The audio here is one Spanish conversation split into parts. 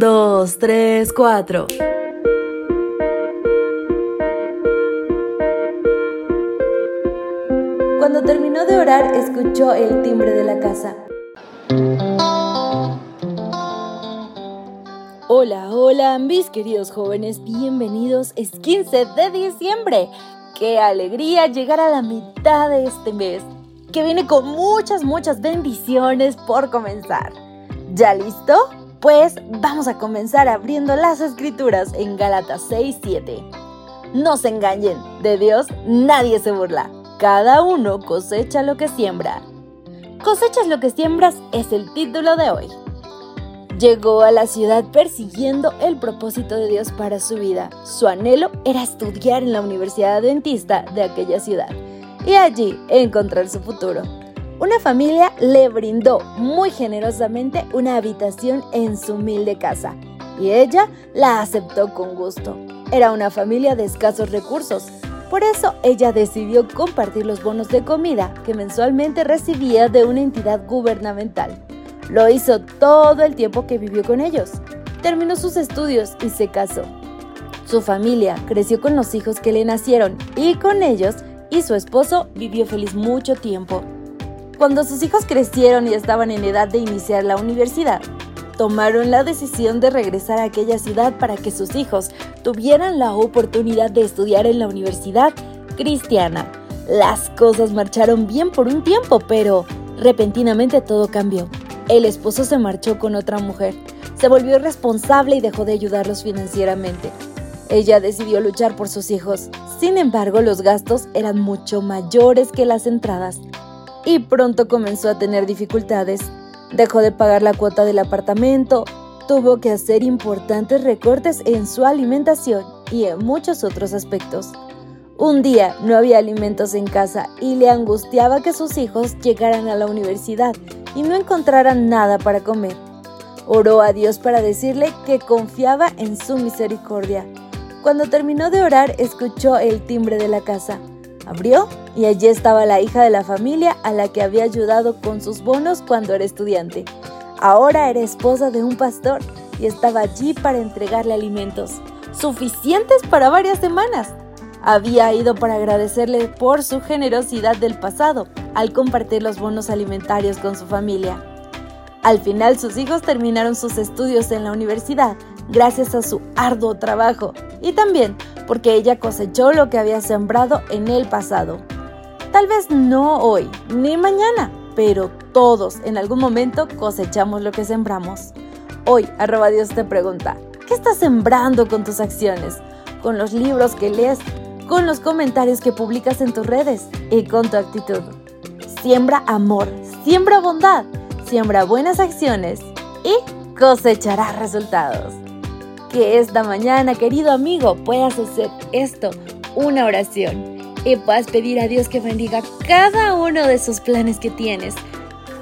dos, tres, cuatro. Cuando terminó de orar, escuchó el timbre de la casa. Hola, hola, mis queridos jóvenes, bienvenidos. Es 15 de diciembre. Qué alegría llegar a la mitad de este mes, que viene con muchas, muchas bendiciones por comenzar. ¿Ya listo? Pues vamos a comenzar abriendo las escrituras en Gálatas 6:7. No se engañen, de Dios nadie se burla. Cada uno cosecha lo que siembra. Cosechas lo que siembras es el título de hoy. Llegó a la ciudad persiguiendo el propósito de Dios para su vida. Su anhelo era estudiar en la Universidad Adventista de aquella ciudad y allí encontrar su futuro. Una familia le brindó muy generosamente una habitación en su humilde casa y ella la aceptó con gusto. Era una familia de escasos recursos, por eso ella decidió compartir los bonos de comida que mensualmente recibía de una entidad gubernamental. Lo hizo todo el tiempo que vivió con ellos. Terminó sus estudios y se casó. Su familia creció con los hijos que le nacieron y con ellos y su esposo vivió feliz mucho tiempo. Cuando sus hijos crecieron y estaban en edad de iniciar la universidad, tomaron la decisión de regresar a aquella ciudad para que sus hijos tuvieran la oportunidad de estudiar en la universidad cristiana. Las cosas marcharon bien por un tiempo, pero repentinamente todo cambió. El esposo se marchó con otra mujer, se volvió responsable y dejó de ayudarlos financieramente. Ella decidió luchar por sus hijos, sin embargo los gastos eran mucho mayores que las entradas y pronto comenzó a tener dificultades. Dejó de pagar la cuota del apartamento, tuvo que hacer importantes recortes en su alimentación y en muchos otros aspectos. Un día no había alimentos en casa y le angustiaba que sus hijos llegaran a la universidad y no encontraran nada para comer. Oró a Dios para decirle que confiaba en su misericordia. Cuando terminó de orar, escuchó el timbre de la casa. Abrió y allí estaba la hija de la familia a la que había ayudado con sus bonos cuando era estudiante. Ahora era esposa de un pastor y estaba allí para entregarle alimentos, suficientes para varias semanas. Había ido para agradecerle por su generosidad del pasado al compartir los bonos alimentarios con su familia. Al final sus hijos terminaron sus estudios en la universidad gracias a su arduo trabajo y también porque ella cosechó lo que había sembrado en el pasado. Tal vez no hoy ni mañana, pero todos en algún momento cosechamos lo que sembramos. Hoy, arroba Dios te pregunta, ¿qué estás sembrando con tus acciones? Con los libros que lees, con los comentarios que publicas en tus redes y con tu actitud. Siembra amor, siembra bondad, siembra buenas acciones y cosecharás resultados. Que esta mañana, querido amigo, puedas hacer esto, una oración, y puedas pedir a Dios que bendiga cada uno de esos planes que tienes.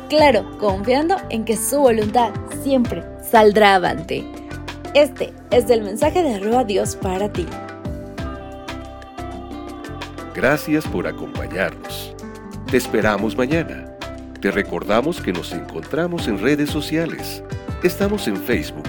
Claro, confiando en que su voluntad siempre saldrá avante. Este es el mensaje de arroba Dios para ti. Gracias por acompañarnos. Te esperamos mañana. Te recordamos que nos encontramos en redes sociales. Estamos en Facebook,